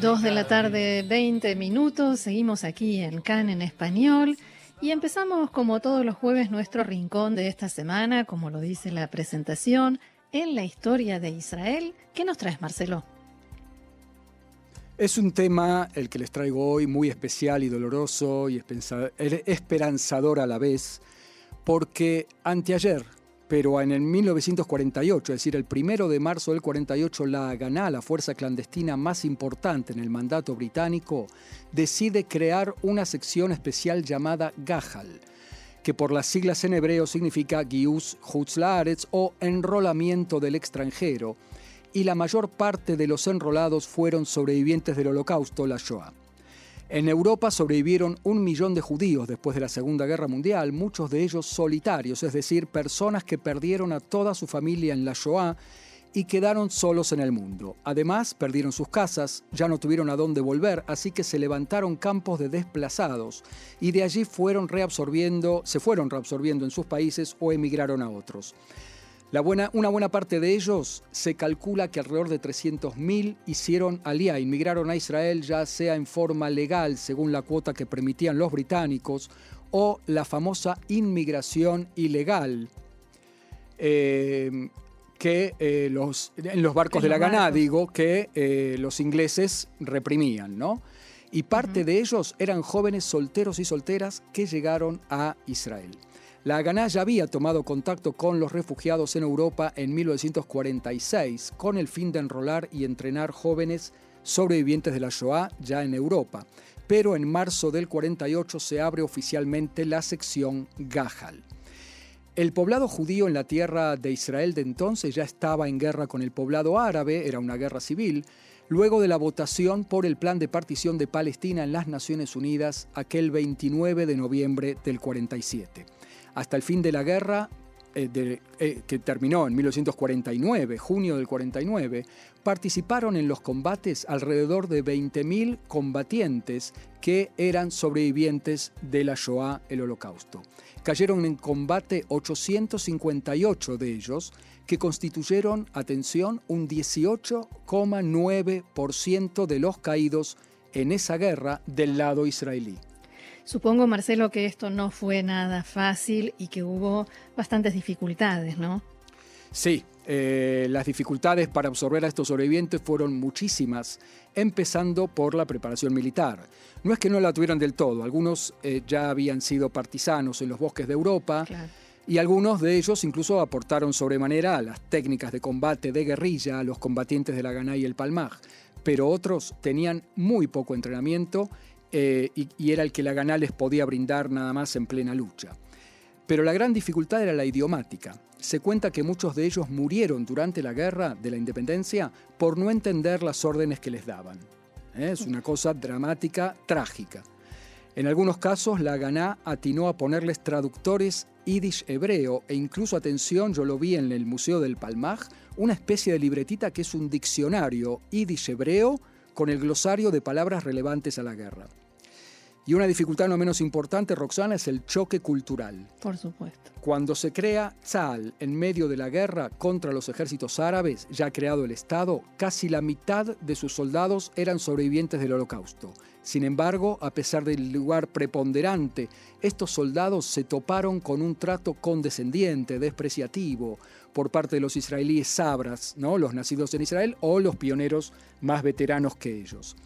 Dos de la tarde, 20 minutos. Seguimos aquí en CAN en español. Y empezamos, como todos los jueves, nuestro rincón de esta semana, como lo dice la presentación, en la historia de Israel. ¿Qué nos traes, Marcelo? Es un tema, el que les traigo hoy, muy especial y doloroso y esperanzador a la vez, porque anteayer, pero en el 1948, es decir, el primero de marzo del 48, la Haganah, la fuerza clandestina más importante en el mandato británico, decide crear una sección especial llamada Gahal, que por las siglas en hebreo significa Gius Hutzlaaretz o enrolamiento del extranjero, y la mayor parte de los enrolados fueron sobrevivientes del Holocausto, la Shoah. En Europa sobrevivieron un millón de judíos después de la Segunda Guerra Mundial, muchos de ellos solitarios, es decir, personas que perdieron a toda su familia en la Shoah y quedaron solos en el mundo. Además, perdieron sus casas, ya no tuvieron a dónde volver, así que se levantaron campos de desplazados y de allí fueron reabsorbiendo, se fueron reabsorbiendo en sus países o emigraron a otros una buena parte de ellos se calcula que alrededor de 300.000 hicieron alía, inmigraron a Israel ya sea en forma legal, según la cuota que permitían los británicos, o la famosa inmigración ilegal, eh, que eh, los, en los barcos de la Ganá, digo, que eh, los ingleses reprimían, ¿no? Y parte de ellos eran jóvenes solteros y solteras que llegaron a Israel. La ya había tomado contacto con los refugiados en Europa en 1946 con el fin de enrolar y entrenar jóvenes sobrevivientes de la Shoah ya en Europa. Pero en marzo del 48 se abre oficialmente la sección Gahal. El poblado judío en la tierra de Israel de entonces ya estaba en guerra con el poblado árabe, era una guerra civil, luego de la votación por el plan de partición de Palestina en las Naciones Unidas aquel 29 de noviembre del 47. Hasta el fin de la guerra, eh, eh, que terminó en 1949, junio del 49, participaron en los combates alrededor de 20.000 combatientes que eran sobrevivientes de la Shoah, el Holocausto. Cayeron en combate 858 de ellos, que constituyeron, atención, un 18,9% de los caídos en esa guerra del lado israelí. Supongo, Marcelo, que esto no fue nada fácil y que hubo bastantes dificultades, ¿no? Sí, eh, las dificultades para absorber a estos sobrevivientes fueron muchísimas, empezando por la preparación militar. No es que no la tuvieran del todo, algunos eh, ya habían sido partisanos en los bosques de Europa. Y algunos de ellos incluso aportaron sobremanera a las técnicas de combate de guerrilla a los combatientes de la Ganá y el Palmaj, pero otros tenían muy poco entrenamiento eh, y, era el que la Ganá les podía brindar nada más en plena lucha. Pero la gran dificultad era la idiomática. Se cuenta que muchos de ellos murieron durante la guerra de la independencia por no entender las órdenes que les daban. ¿Eh? Es una cosa dramática, trágica. En algunos casos, la Ganá atinó a ponerles traductores yiddish hebreo e incluso, atención, yo lo vi en el Museo del Palmaj, una especie de libretita que es un diccionario yiddish hebreo con el glosario de palabras relevantes a la guerra. Y una dificultad no menos importante, Roxana, es el choque cultural. Por supuesto. Cuando se crea Tzal en medio de la guerra contra los ejércitos árabes, ya creado el Estado, casi la mitad de sus soldados eran sobrevivientes del Holocausto. Sin embargo, a pesar del lugar preponderante, estos soldados se toparon con un trato condescendiente, despreciativo, por parte de los israelíes sabras, ¿no? los nacidos en Israel, o los pioneros más veteranos que ellos.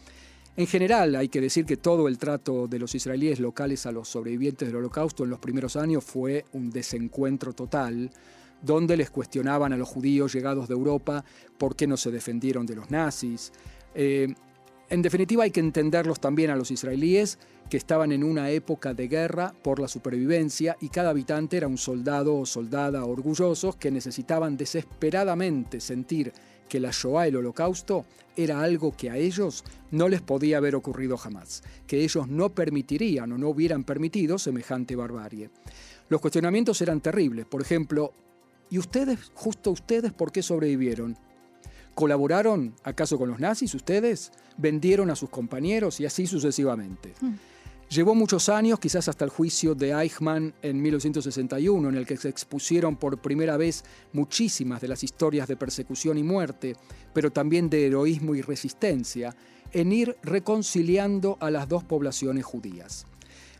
En general, hay que decir que todo el trato de los israelíes locales a los sobrevivientes del holocausto en los primeros años fue un desencuentro total, donde les cuestionaban a los judíos llegados de Europa por qué no se defendieron de los nazis. Eh, En definitiva hay que entenderlos también a los israelíes que estaban en una época de guerra por la supervivencia y cada habitante era un soldado o soldada orgullosos que necesitaban desesperadamente sentir que la Shoah, el holocausto, era algo que a ellos no les podía haber ocurrido jamás, que ellos no permitirían o no hubieran permitido semejante barbarie. Los cuestionamientos eran terribles, por ejemplo, ¿y ustedes, justo ustedes, por qué sobrevivieron? ¿Colaboraron acaso con los nazis ustedes? ¿Vendieron a sus compañeros y así sucesivamente? Mm. Llevó muchos años, quizás hasta el juicio de Eichmann en 1961, en el que se expusieron por primera vez muchísimas de las historias de persecución y muerte, pero también de heroísmo y resistencia, en ir reconciliando a las dos poblaciones judías.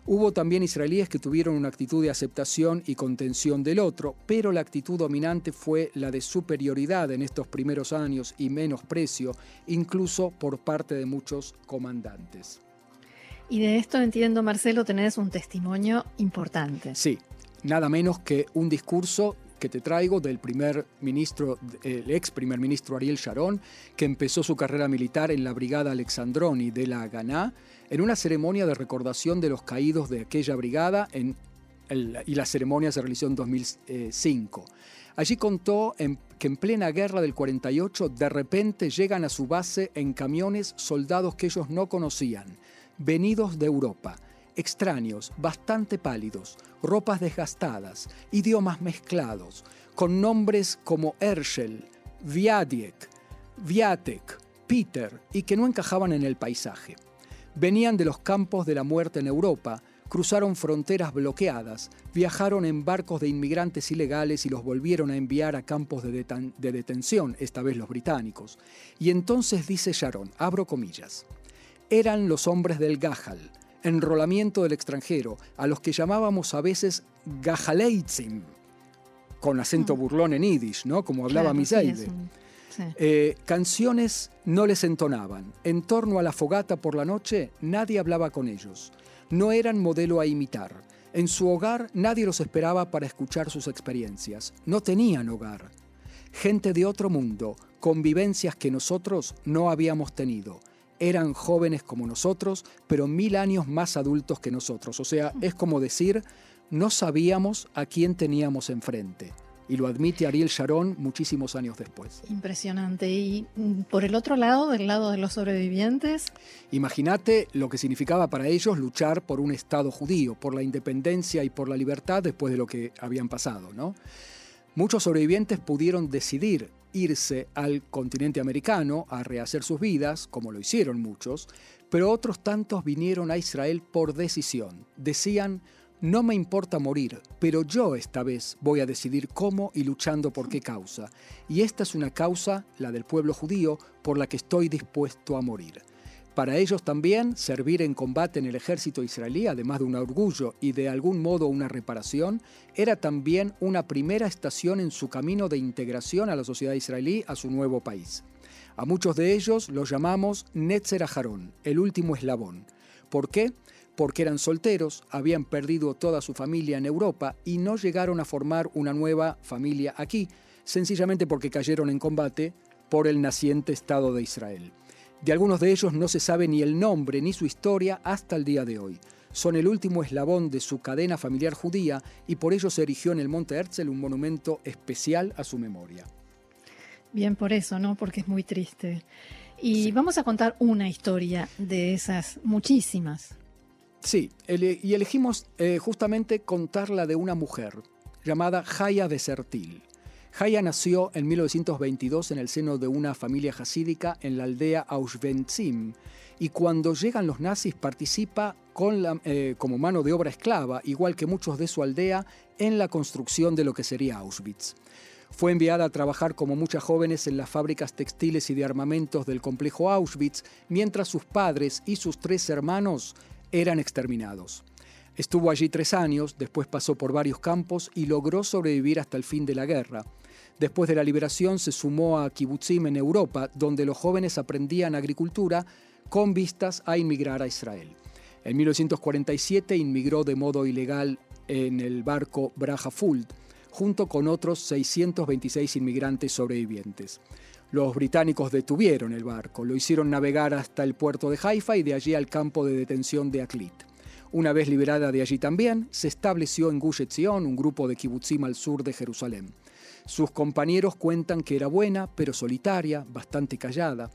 Hubo también israelíes que tuvieron una actitud de aceptación y contención del otro, pero la actitud dominante fue la de superioridad en estos primeros años y menosprecio, incluso por parte de muchos comandantes. Y de esto entiendo, Marcelo, tenés un testimonio importante. Sí, nada menos que un discurso que te traigo del primer ministro, el ex primer ministro Ariel Sharon, que empezó su carrera militar en la Brigada Alexandroni de la Haganah, en una ceremonia de recordación de los caídos de aquella brigada en y la ceremonia se realizó en 2005. Allí contó que en plena guerra del 48 de repente llegan a su base en camiones soldados que ellos no conocían venidos de Europa, extraños, bastante pálidos, ropas desgastadas, idiomas mezclados, con nombres como Herschel, Viadiek, Viatek, Peter, y que no encajaban en el paisaje. Venían de los campos de la muerte en Europa, cruzaron fronteras bloqueadas, viajaron en barcos de inmigrantes ilegales y los volvieron a enviar a campos de, de detención, esta vez los británicos. Y entonces dice Sharon, abro comillas, eran los hombres del Gajal, enrolamiento del extranjero, a los que llamábamos a veces Gajaleitzim, con acento mm. burlón en yiddish, ¿no? Como hablaba claro, eh, canciones no les entonaban. En torno a la fogata por la noche nadie hablaba con ellos. No eran modelo a imitar. En su hogar nadie los esperaba para escuchar sus experiencias. No tenían hogar. Gente de otro mundo, convivencias que nosotros no habíamos tenido eran jóvenes como nosotros, pero mil años más adultos que nosotros. O sea, es como decir, no sabíamos a quién teníamos enfrente. Y lo admite Ariel Sharon muchísimos años después. Impresionante. Y mm, por el otro lado, del lado de los sobrevivientes. Imagínate lo que significaba para ellos luchar por un Estado judío, por la independencia y por la libertad después de lo que habían pasado, ¿no? Muchos sobrevivientes pudieron decidir irse al continente americano a rehacer sus vidas, como lo hicieron muchos, pero otros tantos vinieron a Israel por decisión. Decían, no me importa morir, pero yo esta vez voy a decidir cómo y luchando por qué causa. Y esta es una causa, la del pueblo judío, por la que estoy dispuesto a morir. Para ellos también, servir en combate en el ejército israelí, además de un orgullo y de algún modo una reparación, era también una primera estación en su camino de integración a la sociedad israelí, a su nuevo país. A muchos de ellos los llamamos Netzer Aharón, el último eslabón. ¿Por qué? Porque eran solteros, habían perdido toda su familia en Europa y no llegaron a formar una nueva familia aquí, sencillamente porque cayeron en combate por el naciente Estado de Israel. De algunos de ellos no se sabe ni el nombre ni su historia hasta el día de hoy. Son el último eslabón de su cadena familiar judía y por ello se erigió en el Monte Herzl un monumento especial a su memoria. Bien por eso, ¿no? Porque es muy triste. Y vamos a contar una historia de esas muchísimas. Sí, y elegimos eh, justamente contarla de una mujer llamada Jaya de Sertil. Haya nació en 1922 en el seno de una familia hasídica en la aldea Auschwitzim y cuando llegan los nazis participa eh, como mano de obra esclava, igual que muchos de su aldea, en la construcción de lo que sería Auschwitz. Fue enviada a trabajar como muchas jóvenes en las fábricas textiles y de armamentos del complejo Auschwitz, mientras sus padres y sus tres hermanos eran exterminados. Estuvo allí tres años, después pasó por varios campos y logró sobrevivir hasta el fin de la guerra. Después de la liberación se sumó a Kibbutzim en Europa, donde los jóvenes aprendían agricultura con vistas a inmigrar a Israel. En 1947 inmigró de modo ilegal en el barco Braja Fuld, junto con otros 626 inmigrantes sobrevivientes. Los británicos detuvieron el barco, lo hicieron navegar hasta el puerto de Haifa y de allí al campo de detención de Aklit. Una vez liberada de allí también, se estableció en Gush Etzion, un grupo de kibutzim al sur de Jerusalén. Sus compañeros cuentan que era buena, pero solitaria, bastante callada.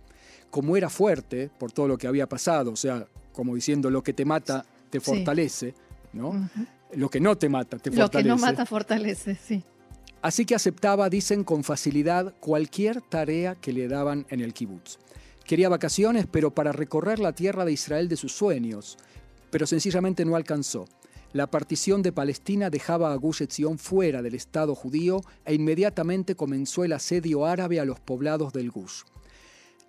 Como era fuerte, por todo lo que había pasado, o sea, como diciendo lo que te mata te fortalece, ¿no? Lo que no te mata te fortalece. Lo que no mata fortalece, sí. Así que aceptaba, dicen, con facilidad cualquier tarea que le daban en el kibutz. Quería vacaciones, pero para recorrer la tierra de Israel de sus sueños, pero sencillamente no alcanzó. La partición de Palestina dejaba a Gush Etzion fuera del Estado judío e inmediatamente comenzó el asedio árabe a los poblados del Gush.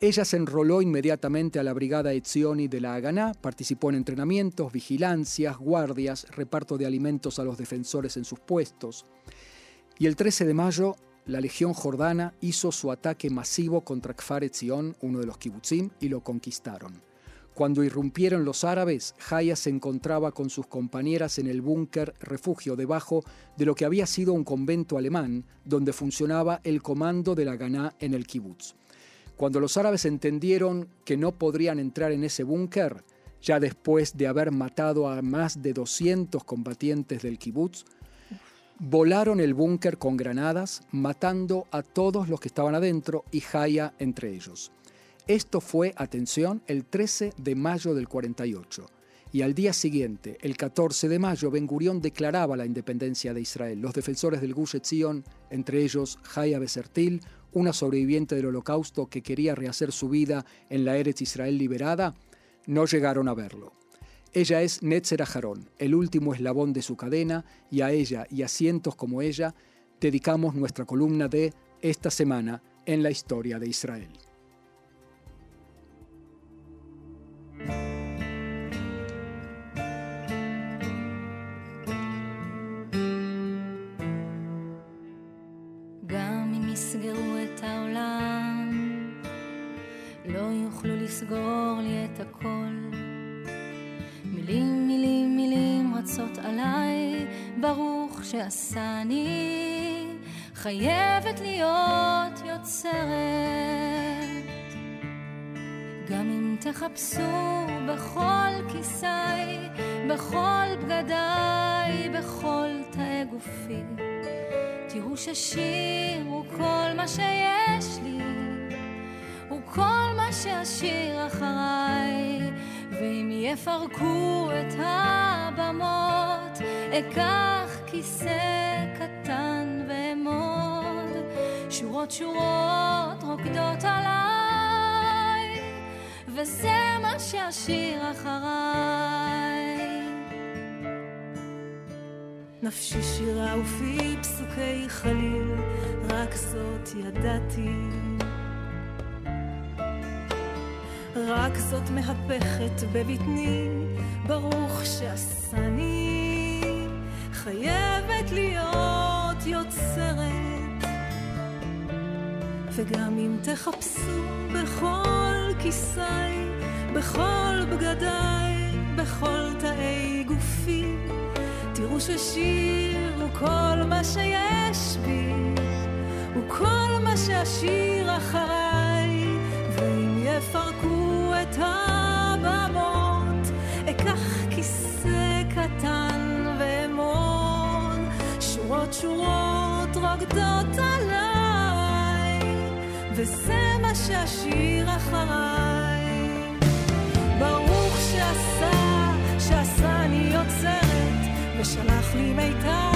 Ella se enroló inmediatamente a la brigada Etzioni de la Haganá, participó en entrenamientos, vigilancias, guardias, reparto de alimentos a los defensores en sus puestos. Y el 13 de mayo, la Legión Jordana hizo su ataque masivo contra Kfar Etzion, uno de los kibutzim, y lo conquistaron. Cuando irrumpieron los árabes, Jaya se encontraba con sus compañeras en el búnker refugio debajo de lo que había sido un convento alemán, donde funcionaba el comando de la Ganá en el kibutz. Cuando los árabes entendieron que no podrían entrar en ese búnker, ya después de haber matado a más de 200 combatientes del kibutz, volaron el búnker con granadas, matando a todos los que estaban adentro y Jaya entre ellos. Esto fue, atención, el 13 de mayo del 48. Y al día siguiente, el 14 de mayo, Ben Gurión declaraba la independencia de Israel. Los defensores del Gush Etzion, entre ellos Jaya Besertil, una sobreviviente del holocausto que quería rehacer su vida en la Eretz Israel liberada, no llegaron a verlo. Ella es Netzer Aharón, el último eslabón de su cadena, y a ella y a cientos como ella dedicamos nuestra columna de esta semana en la historia de Israel. חייבת להיות יוצרת. גם אם תחפשו בכל כיסי, בכל בגדיי, בכל תאי גופי תראו ששיר הוא כל מה שיש לי הוא כל מה שאשיר אחריי. ואם יפרקו את הבמות אקח כיסא שורות שורות רוקדות עליי, וזה מה שאשיר אחריי. נפשי שירה ופי פסוקי חליל, רק זאת ידעתי. רק זאת מהפכת בבטני, ברוך שעשני. חייבת וגם אם תחפשו בכל כיסי, בכל בגדיי, בכל תאי גופי תראו ששיר הוא כל מה שיש בי הוא כל מה שאשיר אחריי ואם יפרקו את הבמות אקח כיסא קטן שורות שורות רוקדות וזה מה שאשיר אחריי. ברוך שעשה, שעשני יוצרת, ושלח לי מיתר